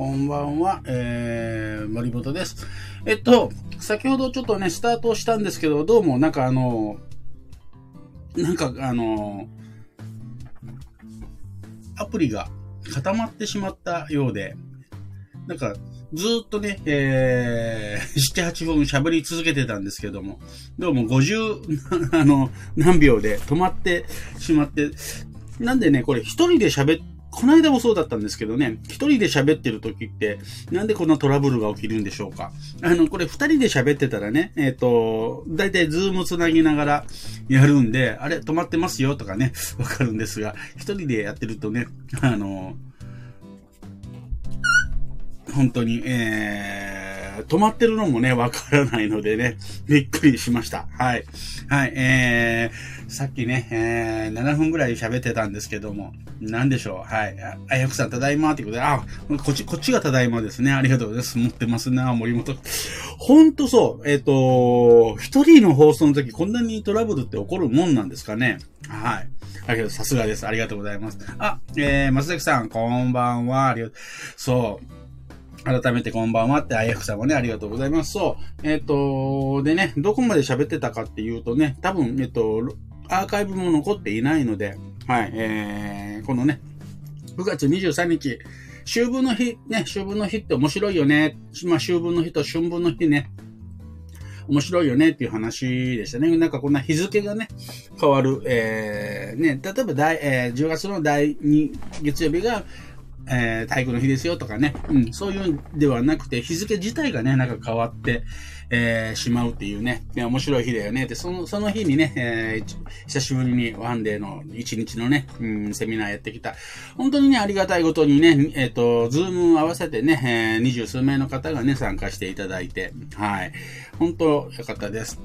こんばんは。えー、森本です。えっと、先ほどちょっとね、スタートしたんですけど、どうもなんかあの、なんかあの、アプリが固まってしまったようで、なんか、ずっとね、えー、7、8分喋り続けてたんですけども、どうも50、あの、何秒で止まってしまって、なんでね、これ一人で喋ってこの間もそうだったんですけどね、一人で喋ってる時って、なんでこんなトラブルが起きるんでしょうか。あの、これ二人で喋ってたらね、えっ、ー、と、だいたいズームつなぎながらやるんで、あれ、止まってますよとかね、わかるんですが、一人でやってるとね、あの、本当に、えー、止まってるのもね、わからないのでね、びっくりしました。はい。はい、えー、さっきね、えー、7分ぐらい喋ってたんですけども、なんでしょう？はい。あやくさん、ただいまってことで、あ、こっち、こっちがただいまですね。ありがとうございます。持ってますな、森本。ほんとそう。えっ、ー、と、一人の放送の時、こんなにトラブルって起こるもんなんですかね？はい。だけど、さすがです。ありがとうございます。あ、えー、松崎さん、こんばんは。ありがとう。そう。改めてこんばんはって、あやふさんもね、ありがとうございます。そう。えっ、ー、と、でね、どこまで喋ってたかっていうとね、多分、えっと、アーカイブも残っていないので、はい、えー、このね、9月23日、秋分の日、ね、秋分の日って面白いよね。まあ、秋分の日と春分の日ね、面白いよねっていう話でしたね。なんかこんな日付がね、変わる、えー、ね、例えば第、えー、10月の第2月曜日が、えー、体育の日ですよとかね、うん、そういうんではなくて、日付自体がね、なんか変わって、えー、しまうっていうね、面白い日だよね。で、その、その日にね、えー、久しぶりにワンデーの一日のね、うん、セミナーやってきた。本当にね、ありがたいことにね、えっ、ー、と、ズーム合わせてね、えー、二十数名の方がね、参加していただいて、はい。本当、よかったです。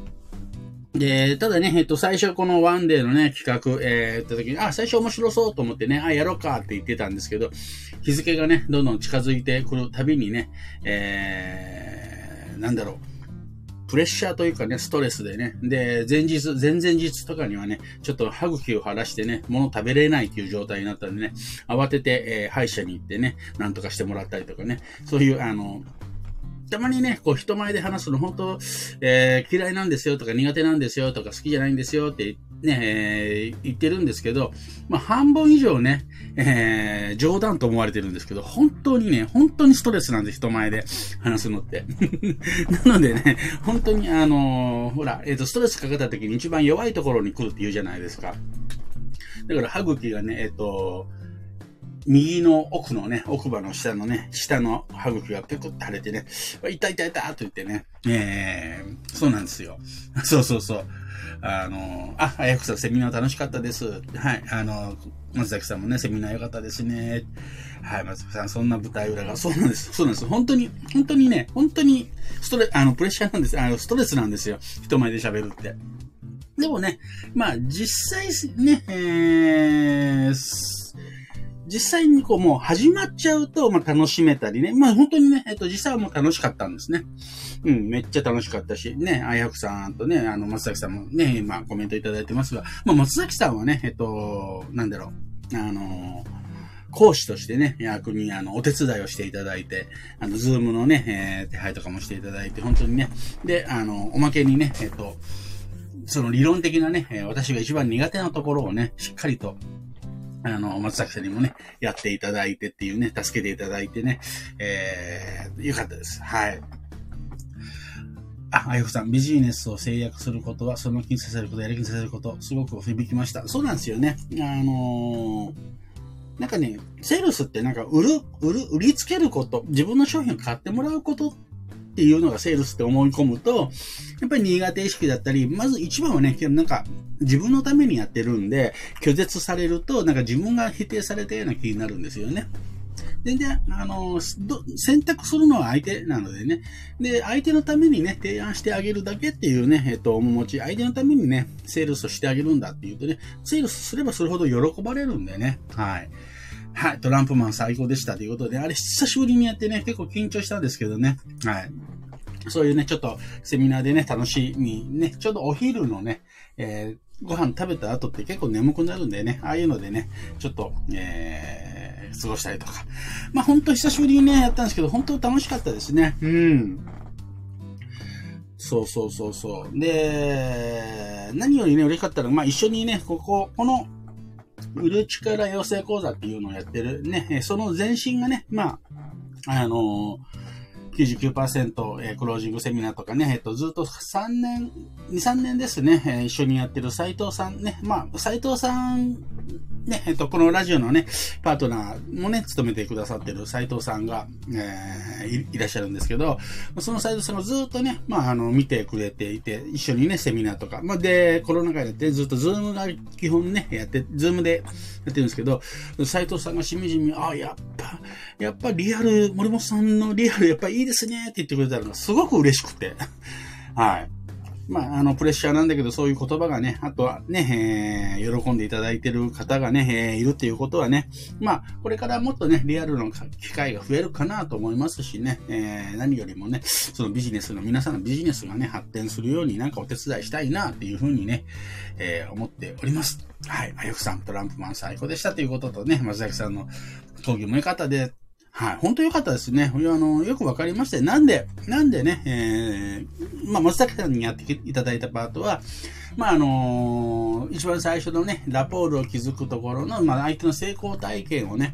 で、ただね、えっと、最初このワンデーのね、企画、えー、った時に、あ、最初面白そうと思ってね、あ、やろうかって言ってたんですけど、日付がね、どんどん近づいてくるたびにね、えー、なんだろう、プレッシャーというかね、ストレスでね、で、前日、前々日とかにはね、ちょっと歯茎を腫らしてね、物食べれないっていう状態になったんでね、慌てて、えー、歯医者に行ってね、なんとかしてもらったりとかね、そういう、あの、たまにね、こう人前で話すの本当、えー、嫌いなんですよとか苦手なんですよとか好きじゃないんですよってね、えー、言ってるんですけど、まあ半分以上ね、えー、冗談と思われてるんですけど、本当にね、本当にストレスなんで、人前で話すのって。なのでね、本当にあのー、ほら、えっ、と、ストレスかかった時に一番弱いところに来るって言うじゃないですか。だから歯茎がね、えっ、と、右の奥のね、奥歯の下のね、下の歯茎がペコって腫れてね、痛い痛い痛いと言ってね、えー、そうなんですよ。そうそうそう。あの、あ、あやくさんセミナー楽しかったです。はい、あの、松崎さんもね、セミナー良かったですね。はい、松崎さん、そんな舞台裏が、そうなんです。そうなんです。本当に、本当にね、本当に、ストレ、あの、プレッシャーなんです。あの、ストレスなんですよ。人前で喋るって。でもね、まあ、実際ね、えー、実際にこうもう始まっちゃうと、まあ楽しめたりね。まあ本当にね、えっと実際はもう楽しかったんですね。うん、めっちゃ楽しかったし、ね、あやくさんとね、あの、松崎さんもね、まあコメントいただいてますが、まあ松崎さんはね、えっと、なんだろう、あの講師としてね、役に、あの、お手伝いをしていただいて、あの、ズームのね、えー、手配とかもしていただいて、本当にね、で、あの、おまけにね、えっと、その理論的なね、私が一番苦手なところをね、しっかりと、あの、松崎さんにもね、やっていただいてっていうね、助けていただいてね、えー、よかったです。はい。あ、あゆふさん、ビジネスを制約することは、その気にさせること、やる気にさせること、すごく響きました。そうなんですよね。あのー、なんかね、セールスってなんか売る、売る、売りつけること、自分の商品を買ってもらうことっっていうのがセールスって思い込むと、やっぱり苦手意識だったり、まず一番はね、なんか自分のためにやってるんで、拒絶されると、なんか自分が否定されたような気になるんですよね。全然、あの、選択するのは相手なのでね。で、相手のためにね、提案してあげるだけっていうね、えっと、面持ち、相手のためにね、セールスしてあげるんだっていうとね、セールスすればするほど喜ばれるんでね。はい。はい、トランプマン最高でしたということで、あれ久しぶりにやってね、結構緊張したんですけどね。はい。そういうね、ちょっとセミナーでね、楽しみね、ちょうどお昼のね、えー、ご飯食べた後って結構眠くなるんでね、ああいうのでね、ちょっと、えー、過ごしたりとか。まあ、本当久しぶりにね、やったんですけど、本当楽しかったですね。うん。そうそうそうそう。で、何よりね、嬉しかったのは、まあ、一緒にね、ここ、この、売る力養成講座っていうのをやってるね、その前身がね、まあ、あのー99%、え、クロージングセミナーとかね、えっ、と、ずっと3年、2、3年ですね、え、一緒にやってる斉藤さんね、まあ、斉藤さんね、えっと、このラジオのね、パートナーもね、務めてくださってる斉藤さんが、えー、いらっしゃるんですけど、その斉藤さんがずっとね、まあ、あの、見てくれていて、一緒にね、セミナーとか、まあ、で、コロナ禍でずっとズームが基本ね、やって、ズームでやってるんですけど、斉藤さんがしみじみ、あ、やっ、やっぱリアル、森本さんのリアルやっぱいいですねって言ってくれたのがすごく嬉しくて、はい。まあ、あの、プレッシャーなんだけど、そういう言葉がね、あとはね、えー、喜んでいただいてる方がね、えー、いるっていうことはね、まあ、これからもっとね、リアルの機会が増えるかなと思いますしね、えー、何よりもね、そのビジネスの、皆さんのビジネスがね、発展するようになんかお手伝いしたいなっていうふうにね、えー、思っております。はい。あゆくさん、トランプマン最高でしたということとね、松崎さんの講義も良かったで、はい。本当良かったですね。あの、よくわかりまして、なんで、なんでね、えー、まあ、松崎さんにやっていただいたパートは、まあ、あのー、一番最初のね、ラポールを築くところの、まあ、相手の成功体験をね、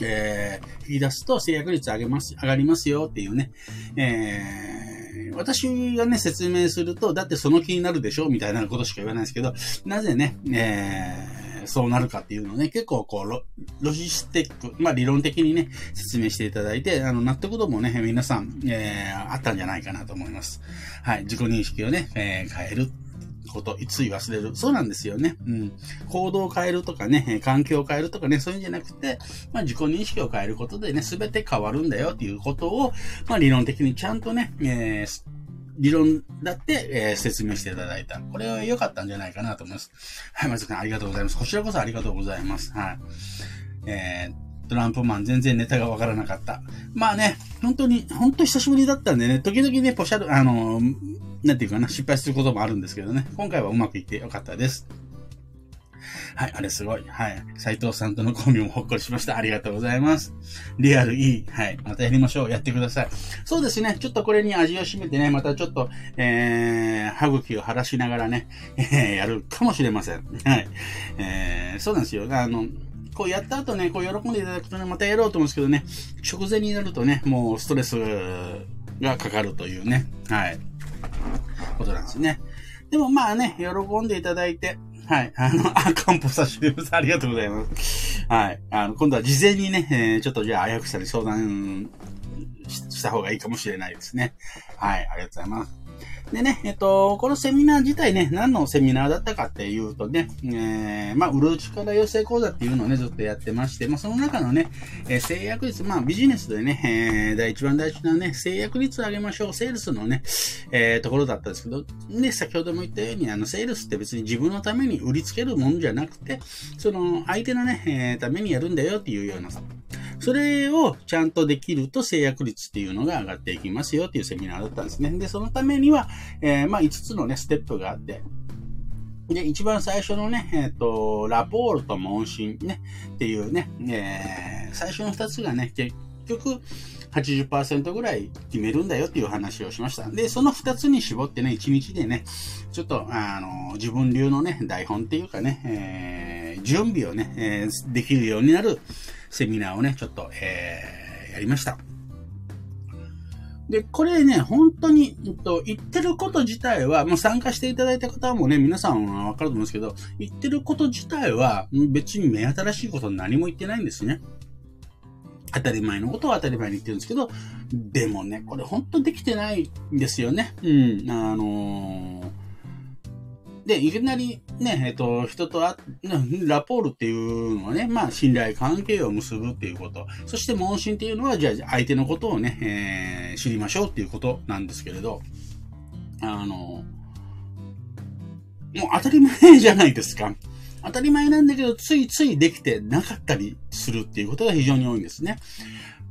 えー、引き出すと制約率上げます、上がりますよっていうね、えー、私がね、説明すると、だってその気になるでしょみたいなことしか言わないですけど、なぜね、えー、そうなるかっていうのをね、結構こうロ、ロジスティック、まあ理論的にね、説明していただいて、あの、納得度もね、皆さん、えー、あったんじゃないかなと思います。はい、自己認識をね、えー、変える。こと、つい忘れる。そうなんですよね。うん。行動を変えるとかね、環境を変えるとかね、そういうんじゃなくて、まあ自己認識を変えることでね、すべて変わるんだよっていうことを、まあ理論的にちゃんとね、えー、理論だって、えー、説明していただいた。これは良かったんじゃないかなと思います。はい、まずさんありがとうございます。こちらこそありがとうございます。はい。えー、トランプマン全然ネタがわからなかった。まあね、本当に、本当久しぶりだったんでね、時々ね、ポシャル、あのなんていうかな、失敗することもあるんですけどね、今回はうまくいって良かったです。はい、あれすごい。はい。斎藤さんとのコンビもほっこりしました。ありがとうございます。リアルいい。はい。またやりましょう。やってください。そうですね。ちょっとこれに味を占めてね、またちょっと、えー、歯茎を晴らしながらね、えー、やるかもしれません。はい。えー、そうなんですよ。あの、こうやった後ね、こう喜んでいただくとね、またやろうと思うんですけどね、直前になるとね、もうストレスがかかるというね、はい、ことなんですね。でもまあね、喜んでいただいて、はい。あの、あ、カンポ差し入れます。ありがとうございます。はい。あの、今度は事前にね、えー、ちょっとじゃあ、あやくさんに相談した方がいいかもしれないですね。はい。ありがとうございます。でね、えっと、このセミナー自体ね、何のセミナーだったかっていうとね、えー、まあ、売る力養成講座っていうのをね、ずっとやってまして、まあ、その中のね、えー、制約率、まあ、ビジネスでね、えー、第一番大事なね、制約率を上げましょう、セールスのね、えー、ところだったんですけど、ね、先ほども言ったように、あの、セールスって別に自分のために売りつけるもんじゃなくて、その、相手のね、えー、ためにやるんだよっていうような、それをちゃんとできると制約率っていうのが上がっていきますよっていうセミナーだったんですね。で、そのためには、えー、まあ5つのね、ステップがあって、で、一番最初のね、えっ、ー、と、ラポールと問診ね、っていうね、えー、最初の2つがね、結局、80%ぐらい決めるんだよっていう話をしました。で、その二つに絞ってね、一日でね、ちょっと、あの、自分流のね、台本っていうかね、えー、準備をね、えー、できるようになるセミナーをね、ちょっと、えー、やりました。で、これね、本当に、えっと、言ってること自体は、もう参加していただいた方もね、皆さんはわかると思うんですけど、言ってること自体は、別に目新しいこと何も言ってないんですね。当たり前のことを当たり前に言ってるんですけど、でもね、これ本当できてないんですよね。うん、あのーで、いきなりね、えっと、人とあ、ラポールっていうのはね、まあ、信頼関係を結ぶっていうこと。そして問診っていうのは、じゃあ、相手のことをね、えー、知りましょうっていうことなんですけれど、あの、もう当たり前じゃないですか。当たり前なんだけど、ついついできてなかったりするっていうことが非常に多いんですね。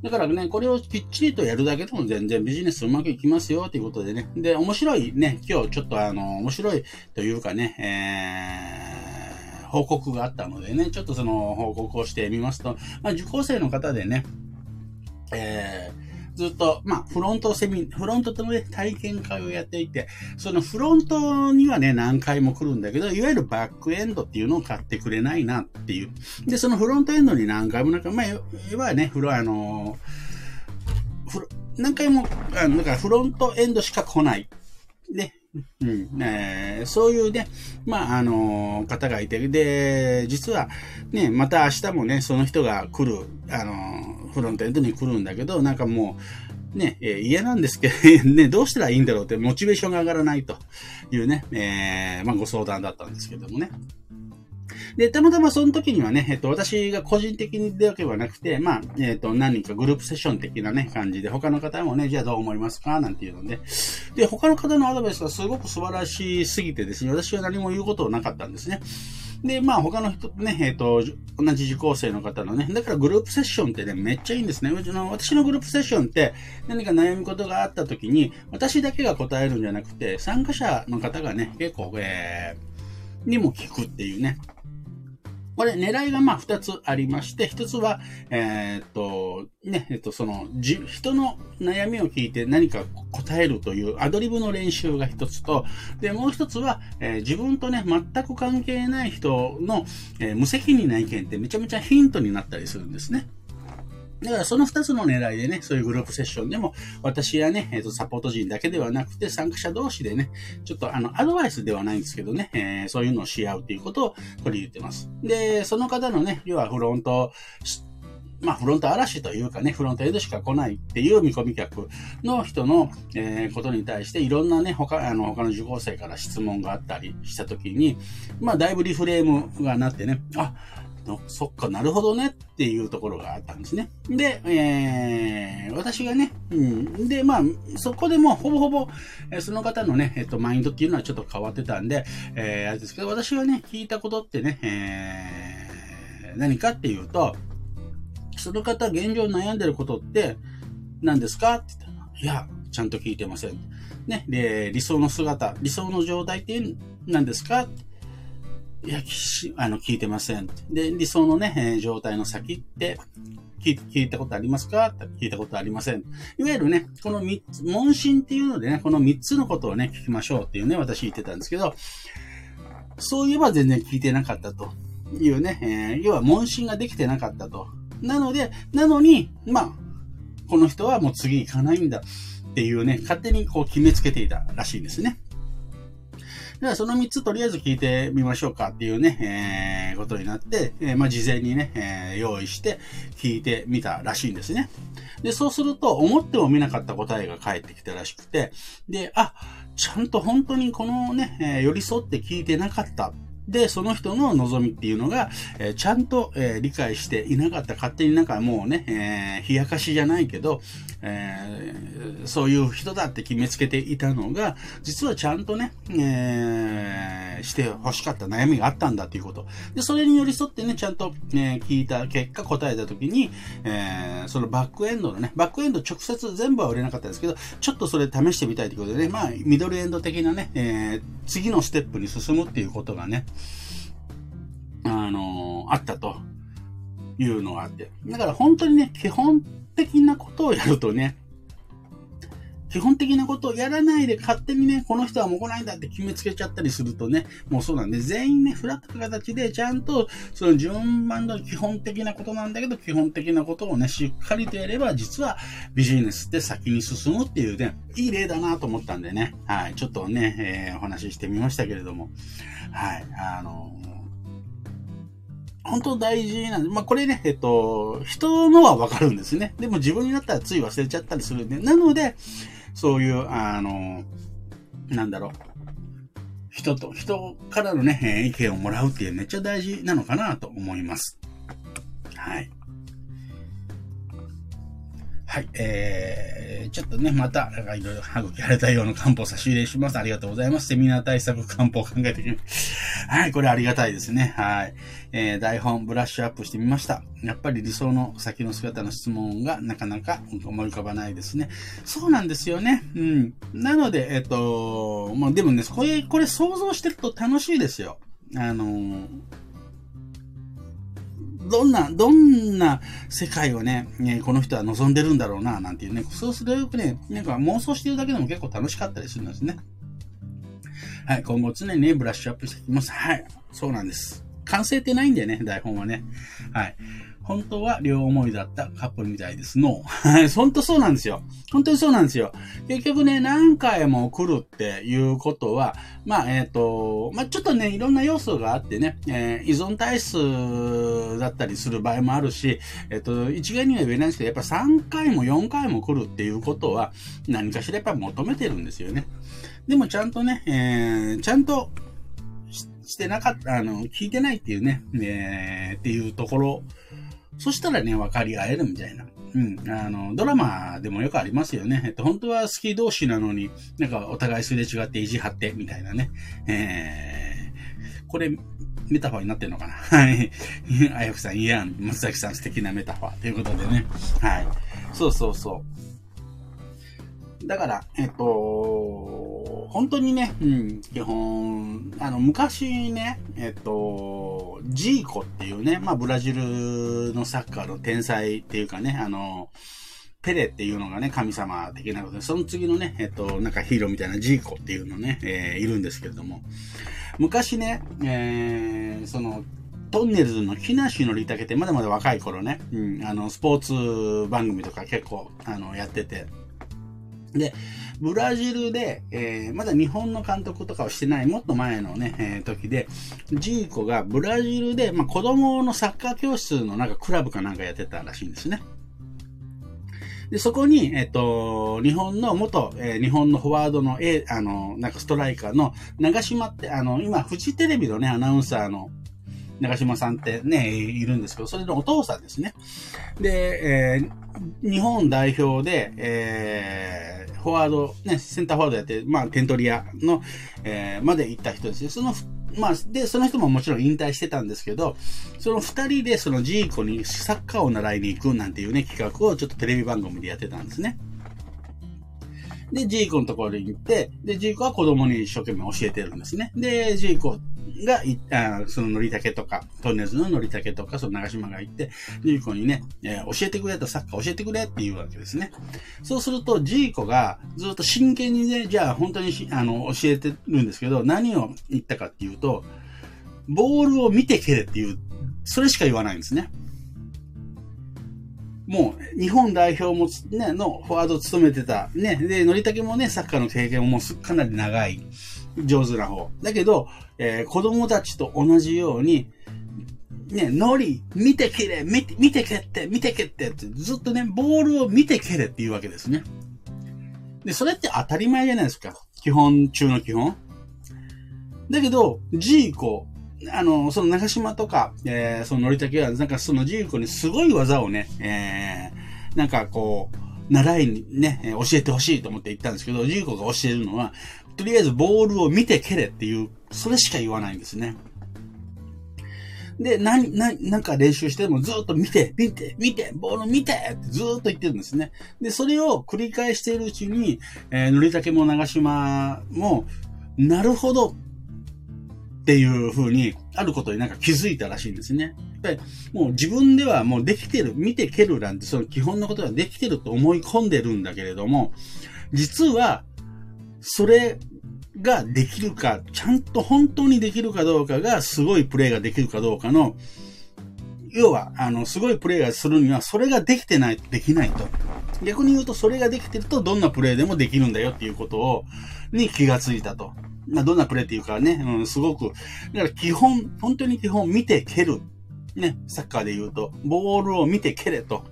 だからね、これをきっちりとやるだけでも全然ビジネスうまくいきますよということでね。で、面白いね、今日ちょっとあの、面白いというかね、え報告があったのでね、ちょっとその報告をしてみますと、まあ、受講生の方でね、えーずっと、まあ、フロントセミ、フロントとね、体験会をやっていて、そのフロントにはね、何回も来るんだけど、いわゆるバックエンドっていうのを買ってくれないなっていう。で、そのフロントエンドに何回もなんか、まあ、いわゆるね、フロ、あのフロ、何回も、あの、だからフロントエンドしか来ない。ね、うん、えー、そういうね、まあ、あの、方がいて、で、実は、ね、また明日もね、その人が来る、あの、フロントエンドに来るんだけど、なんかもう、ね、え、嫌なんですけど、ね、どうしたらいいんだろうって、モチベーションが上がらないというね、え、まあ、ご相談だったんですけどもね。で、たまたまその時にはね、えっと、私が個人的にでわけはなくて、まあ、えっと、何人かグループセッション的なね、感じで、他の方もね、じゃあどう思いますか？なんていうので、で、他の方のアドバイスがすごく素晴らしすぎてですね、私は何も言うことなかったんですね。で、まあ他の人ね、えっ、ー、と、同じ受講生の方のね、だからグループセッションってね、めっちゃいいんですね。うちの、私のグループセッションって何か悩み事があった時に、私だけが答えるんじゃなくて、参加者の方がね、結構、えー、にも聞くっていうね。これ狙いがまあ二つありまして、一つは、えー、っと、ね、えっと、その、じ、人の悩みを聞いて何か答えるというアドリブの練習が一つと、で、もう一つは、えー、自分とね、全く関係ない人の、えー、無責任な意見ってめちゃめちゃヒントになったりするんですね。だからその二つの狙いでね、そういうグループセッションでも、私やね、えっ、ー、と、サポート陣だけではなくて、参加者同士でね、ちょっとあの、アドバイスではないんですけどね、えー、そういうのをし合うということを取り入れてます。で、その方のね、要はフロント、まあ、フロント嵐というかね、フロントエイドしか来ないっていう見込み客の人の、えー、ことに対して、いろんなね、他、あの、他の受講生から質問があったりしたときに、まあ、だいぶリフレームがなってね、あ、のそっか、なるほどねっていうところがあったんですね。で、えー、私がね、うん。で、まあ、そこでもほぼほぼ、えその方のね、えっと、マインドっていうのはちょっと変わってたんで、えー、あれですけど、私がね、聞いたことってね、えー、何かっていうと、その方現状悩んでることって何ですか？って言ったら、いや、ちゃんと聞いてません。ね、で、理想の姿、理想の状態って何ですか？いや、あの、聞いてません。で、理想のね、えー、状態の先って聞、聞いたことありますか？聞いたことありません。いわゆるね、この三つ、問診っていうのでね、この三つのことをね、聞きましょうっていうね、私言ってたんですけど、そういえば全然聞いてなかったというね、えー、要は問診ができてなかったと。なので、なのに、まあ、この人はもう次行かないんだっていうね、勝手にこう決めつけていたらしいんですね。ではその3つとりあえず聞いてみましょうかっていうね、えー、ことになって、えー、まあ、事前にね、えー、用意して聞いてみたらしいんですね。で、そうすると、思っても見なかった答えが返ってきたらしくて、で、あ、ちゃんと本当にこのね、え寄り添って聞いてなかったで、その人の望みっていうのが、えー、ちゃんと、えー、理解していなかった。勝手になんかもうね、えー、冷やかしじゃないけど、えー、そういう人だって決めつけていたのが、実はちゃんとね、えー、して欲しかった悩みがあったんだっていうこと。で、それに寄り添ってね、ちゃんと、ね、聞いた結果答えたときに、えー、そのバックエンドのね、バックエンド直接全部は売れなかったですけど、ちょっとそれ試してみたいということでね、まあ、ミドルエンド的なね、えー、次のステップに進むっていうことがね、あのー、あったというのがあって。だから本当にね、基本的なことをやるとね、基本的なことをやらないで勝手にね、この人はもう来ないんだって決めつけちゃったりするとね、もうそうなんで、全員ね、フラットな形でちゃんと、その順番の基本的なことなんだけど、基本的なことをね、しっかりとやれば、実はビジネスって先に進むっていうね、いい例だなと思ったんでね、はい、ちょっとね、えー、お話ししてみましたけれども、はい、あの本当大事なんで、まあ、これね、えっと、人のはわかるんですね。でも自分になったらつい忘れちゃったりするんで、なので、そういう、あの、なんだろう、人と、人からのね、意見をもらうっていうめっちゃ大事なのかなと思います。はい。はい、えー、ちょっとね、また、いろいろ歯茎荒れたような漢方差し入れします。ありがとうございます。セミナー対策漢方考えてきます。はい、これありがたいですね。はい。えー、台本ブラッシュアップしてみました。やっぱり理想の先の姿の質問がなかなか思い浮かばないですね。そうなんですよね。うん。なので、えっと、まあ、でもね、これ、これ想像してると楽しいですよ。あのどんな、どんな世界をね、ねこの人は望んでるんだろうな、なんていうね、そうするとね、なんか妄想してるだけでも結構楽しかったりするんですね。はい、今後常にね、ブラッシュアップしていきます。はい、そうなんです。完成ってないんだよね、台本はね。はい。本当は両思いだったカップルみたいですの。本当そうなんですよ。本当にそうなんですよ。結局ね、何回も来るっていうことは、まあ、えっ、ー、と、まあ、ちょっとね、いろんな要素があってね、えー、依存体質だったりする場合もあるし、えっ、ー、と、一概には言えないんですけど、やっぱ3回も4回も来るっていうことは、何かしらやっぱ求めてるんですよね。でもちゃんとね、えー、ちゃんとしてなかった、あの、聞いてないっていうね、えー、っていうところそしたらね、分かり合えるみたいな。うん。あの、ドラマでもよくありますよね。えっと、本当は好き同士なのに、なんかお互いすれ違って意地張って、みたいなね。えー、これ、メタファーになってるのかなはい。あやふさん、いやん、松崎さん素敵なメタファーということでね。はい。そうそうそう。だから、えっと、本当にね、うん、基本、あの、昔ね、えっと、ジーコっていうね、まあ、ブラジルのサッカーの天才っていうかね、あの、ペレっていうのがね、神様的なことで、その次のね、えっと、なんかヒーローみたいなジーコっていうのね、えー、いるんですけれども、昔ね、えー、その、トンネルズの木梨憲武ってまだまだ若い頃ね、うん、あの、スポーツ番組とか結構、あの、やってて、で、ブラジルで、えー、まだ日本の監督とかをしてない、もっと前のね、えー、時で、ジーコがブラジルで、まあ、子供のサッカー教室のなんかクラブかなんかやってたらしいんですね。で、そこに、えっ、と、日本の元、えー、日本のフォワードの、えあの、なんかストライカーの長島って、あの、今、フジテレビのね、アナウンサーの、長島さんってね、いるんですけど、それのお父さんですね。で、えー、日本代表で、えー、フォワード、ね、センターフォワードやって、まあ、テントリアの、えー、まで行った人ですね。その、まあ、で、その人ももちろん引退してたんですけど、その二人でそのジーコにサッカーを習いに行くなんていうね、企画をちょっとテレビ番組でやってたんですね。で、ジーコのところに行って、で、ジーコは子供に一生懸命教えてるんですね。で、ジーコがい、あその乗り竹とか、トンネルズの乗り竹とか、その長島が行って、ジーコにね、えー、教えてくれと、サッカー教えてくれって言うわけですね。そうすると、ジーコがずっと真剣にね、じゃあ本当にあの、教えてるんですけど、何を言ったかっていうと、ボールを見て蹴れっていう、それしか言わないんですね。もう、日本代表もね、のフォワードを務めてた。ね、で、のりたけもね、サッカーの経験ももうかなり長い。上手な方。だけど、えー、子供たちと同じように、ね、ノリ、見てけれ、見て、見てけって、見てけってって、ずっとね、ボールを見てけれっていうわけですね。で、それって当たり前じゃないですか。基本中の基本。だけど、ジーコ、あの、その長島とか、えー、そのノリタケは、なんかそのジーコにすごい技をね、えー、なんかこう、習いにね、教えてほしいと思って行ったんですけど、ジーコが教えるのは、とりあえずボールを見て蹴れっていう、それしか言わないんですね。で、な、な、なんか練習してもずっと見て、見て、見て、ボール見てってずっと言ってるんですね。で、それを繰り返しているうちに、えー、塗りたけも長島も、なるほどっていう風に、あることになんか気づいたらしいんですね。やっぱりもう自分ではもうできてる、見て蹴るなんてその基本のことができてると思い込んでるんだけれども、実はそれができるか、ちゃんと本当にできるかどうかが、すごいプレイができるかどうかの、要は、あの、すごいプレイがするには、それができてない、できないと。逆に言うと、それができてると、どんなプレイでもできるんだよっていうことを、に気がついたと。まあ、どんなプレイっていうかね、うん、すごく、だから基本、本当に基本見て蹴る。ね、サッカーで言うと、ボールを見て蹴れと。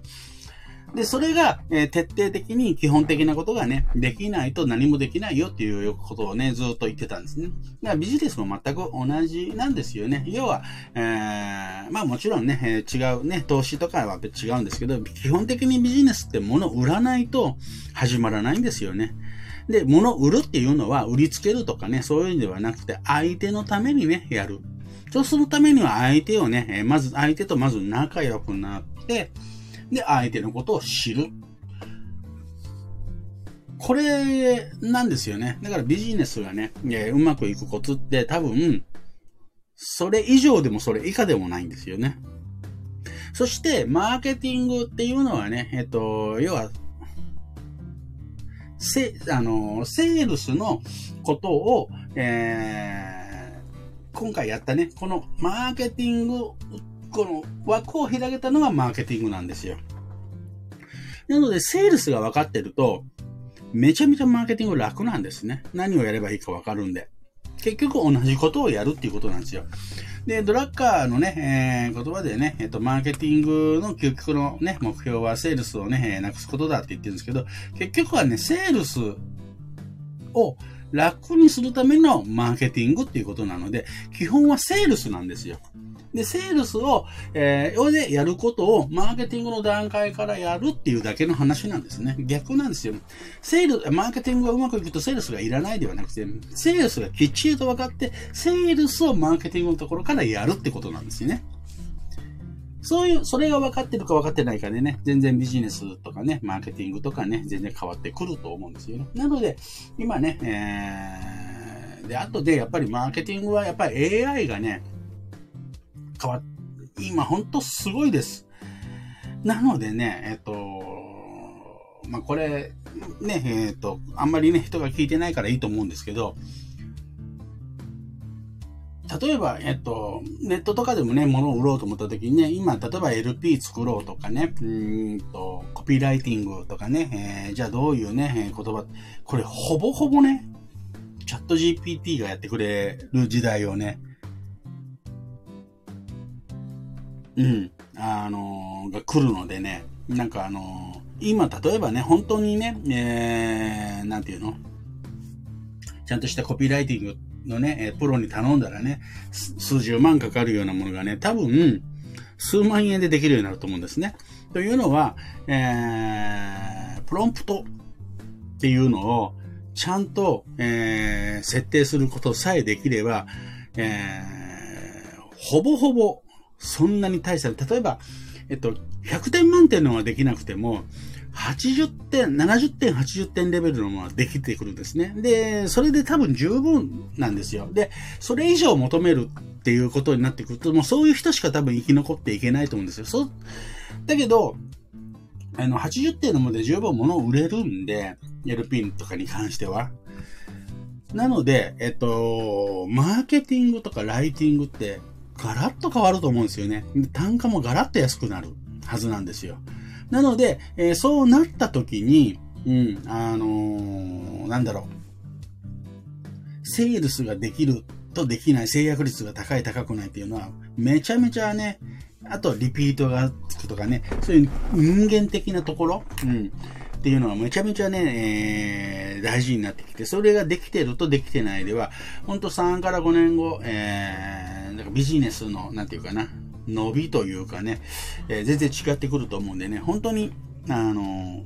で、それが、えー、徹底的に基本的なことがね、できないと何もできないよっていうことをね、ずっと言ってたんですね。だからビジネスも全く同じなんですよね。要は、えー、まあもちろんね、えー、違うね、投資とかは違うんですけど、基本的にビジネスって物を売らないと始まらないんですよね。で、物を売るっていうのは売りつけるとかね、そういうんではなくて、相手のためにね、やる。そうするためには相手をね、まず相手とまず仲良くなって、で、相手のことを知る。これなんですよね。だからビジネスがね、うまくいくコツって多分、それ以上でもそれ以下でもないんですよね。そして、マーケティングっていうのはね、えっと、要は、せ、あの、セールスのことを、えー、今回やったね、このマーケティング、この枠を広げたのがマーケティングなんですよ。なので、セールスが分かってると、めちゃめちゃマーケティング楽なんですね。何をやればいいか分かるんで。結局同じことをやるっていうことなんですよ。で、ドラッカーのね、えー、言葉でね、えっ、と、マーケティングの究極のね、目標はセールスをねえ、なくすことだって言ってるんですけど、結局はね、セールスを楽にするためのマーケティングっていうことなので、基本はセールスなんですよ。で、セールスを、えー、でやることをマーケティングの段階からやるっていうだけの話なんですね。逆なんですよ。セール、マーケティングがうまくいくとセールスがいらないではなくて、セールスがきっちりと分かって、セールスをマーケティングのところからやるってことなんですよね。そういう、それが分かってるか分かってないかでね、全然ビジネスとかね、マーケティングとかね、全然変わってくると思うんですよね。なので、今ね、えー、で、あとで、やっぱりマーケティングはやっぱり AI がね、変わっ、今ほんとすごいです。なのでね、えっと、まあ、これ、ね、えっと、あんまりね、人が聞いてないからいいと思うんですけど、例えば、えっと、ネットとかでもね、物を売ろうと思った時にね、今、例えば LP 作ろうとかね、うんと、コピーライティングとかね、えー、じゃあどういうね、言葉、これほぼほぼね、チャット GPT がやってくれる時代をね、うん、あのー、が来るのでね、なんかあのー、今例えばね、本当にね、えー、なんていうの？ちゃんとしたコピーライティングのね、プロに頼んだらね、数十万かかるようなものがね、多分、数万円でできるようになると思うんですね。というのは、えー、プロンプトっていうのをちゃんと、えー、設定することさえできれば、えー、ほぼほぼそんなに大した、例えば、えっと、100点満点のができなくても、80点、70点、80点レベルのものができてくるんですね。で、それで多分十分なんですよ。で、それ以上求めるっていうことになってくると、もうそういう人しか多分生き残っていけないと思うんですよ。そう、だけど、あの、80点のもので十分物を売れるんで、LP とかに関しては。なので、えっと、マーケティングとかライティングってガラッと変わると思うんですよね。単価もガラッと安くなるはずなんですよ。なので、えー、そうなった時に、うん、あのー、なんだろう。セールスができるとできない、制約率が高い高くないっていうのは、めちゃめちゃね、あとリピートがつくとかね、そういう人間的なところ、うん、っていうのはめちゃめちゃね、えー、大事になってきて、それができてるとできてないでは、ほんと3から5年後、えー、なんかビジネスの、なんていうかな、伸びというかね、えー、全然違ってくると思うんでね、本当に、あのー、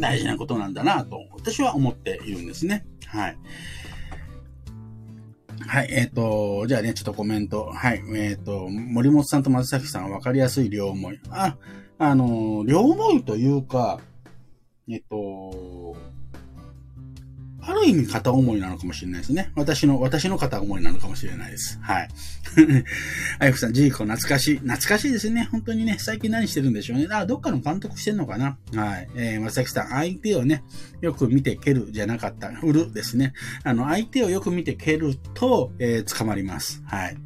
大事なことなんだなと、私は思っているんですね。はい。はい、えっ、ー、と、じゃあね、ちょっとコメント。はい、えっ、ー、と、森本さんと松崎さん、わかりやすい両思い。あ、あの、両思いというか、えっ、と、ある意味片思いなのかもしれないですね。私の、私の片思いなのかもしれないです。はい。あゆくさん、ジーコ懐かしい。懐かしいですね。本当にね、最近何してるんでしょうね。あ、どっかの監督してんのかなはい。えー、まさきさん、相手をね、よく見て蹴るじゃなかった。売るですね。あの、相手をよく見て蹴ると、えー、捕まります。はい。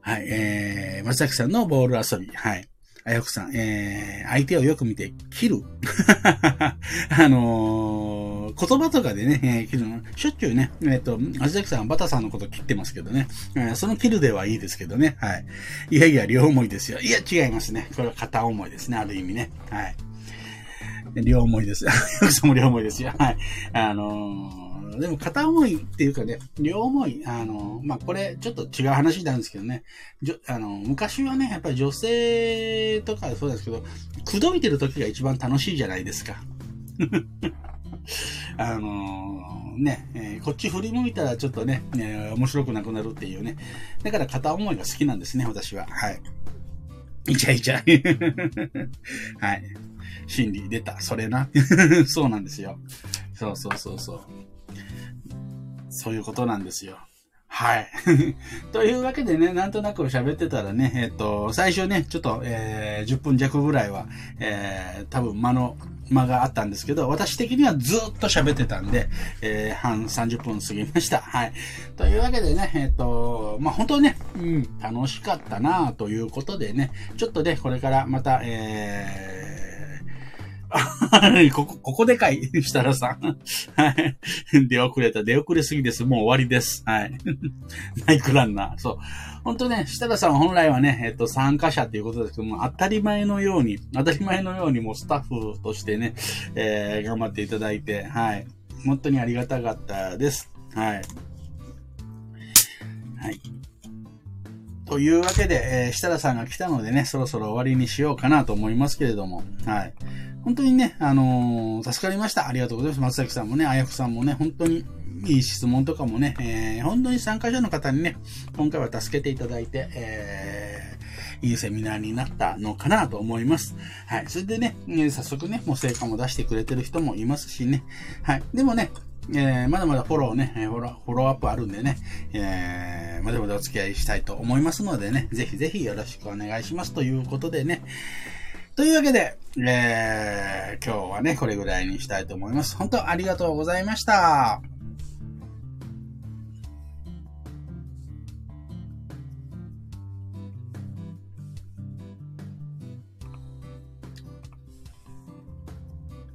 はい、えー、松崎さんのボール遊び。はい。あやくさん、えー、相手をよく見て切る。あのー、言葉とかでね、えー、切るの、しょっちゅうね、えっ、ー、と、あじさきさんバタさんのこと切ってますけどね、えー、その切るではいいですけどね、はい。いやいや、両思いですよ。いや、違いますね。これは片思いですね、ある意味ね。はい。両思いです。あやくさんも両思いですよ。はい。あのーでも片思いっていうかね、両思い、あの、まあ、これちょっと違う話なんですけどね、じょあの、昔はね、やっぱり女性とかそうですけど、口説いてる時が一番楽しいじゃないですか。あのね、えー、こっち振り向いたらちょっとね、えー、面白くなくなるっていうね。だから片思いが好きなんですね、私は。はい。イチャイチャ。はい。心理出た。それな。そうなんですよ。そうそうそうそう。そういうことなんですよ。はい。というわけでね、なんとなく喋ってたらね、えっ、と、最初ね、ちょっと、えー、10分弱ぐらいは、えー、多分間の、間があったんですけど、私的にはずっと喋ってたんで、えー、半30分過ぎました。はい。というわけでね、えっ、と、まあ、本当ね、うん、楽しかったなということでね、ちょっとね、これからまた、えー、ここ、ここでかい、設楽さん。はい。出遅れた。出遅れすぎです。もう終わりです。はい。マイクランナー。そう。本当ね、設楽さん本来はね、えっと、参加者ということですけども、当たり前のように、当たり前のようにもうスタッフとしてね、えー、頑張っていただいて、はい。本当にありがたかったです。はい。はい。というわけで、えー、設楽さんが来たのでね、そろそろ終わりにしようかなと思いますけれども、はい。本当にね、あのー、助かりました。ありがとうございます。松崎さんもね、あやふさんもね、本当にいい質問とかもね、えー、本当に参加者の方にね、今回は助けていただいて、えー、いいセミナーになったのかなと思います。はい。それでね、早速ね、もう成果も出してくれてる人もいますしね。はい。でもね、えー、まだまだフォローね、フォロー、フォローアップあるんでね、えー、まだまだお付き合いしたいと思いますのでね、ぜひぜひよろしくお願いしますということでね、というわけで、えー、今日はね、これぐらいにしたいと思います。本当ありがとうございました。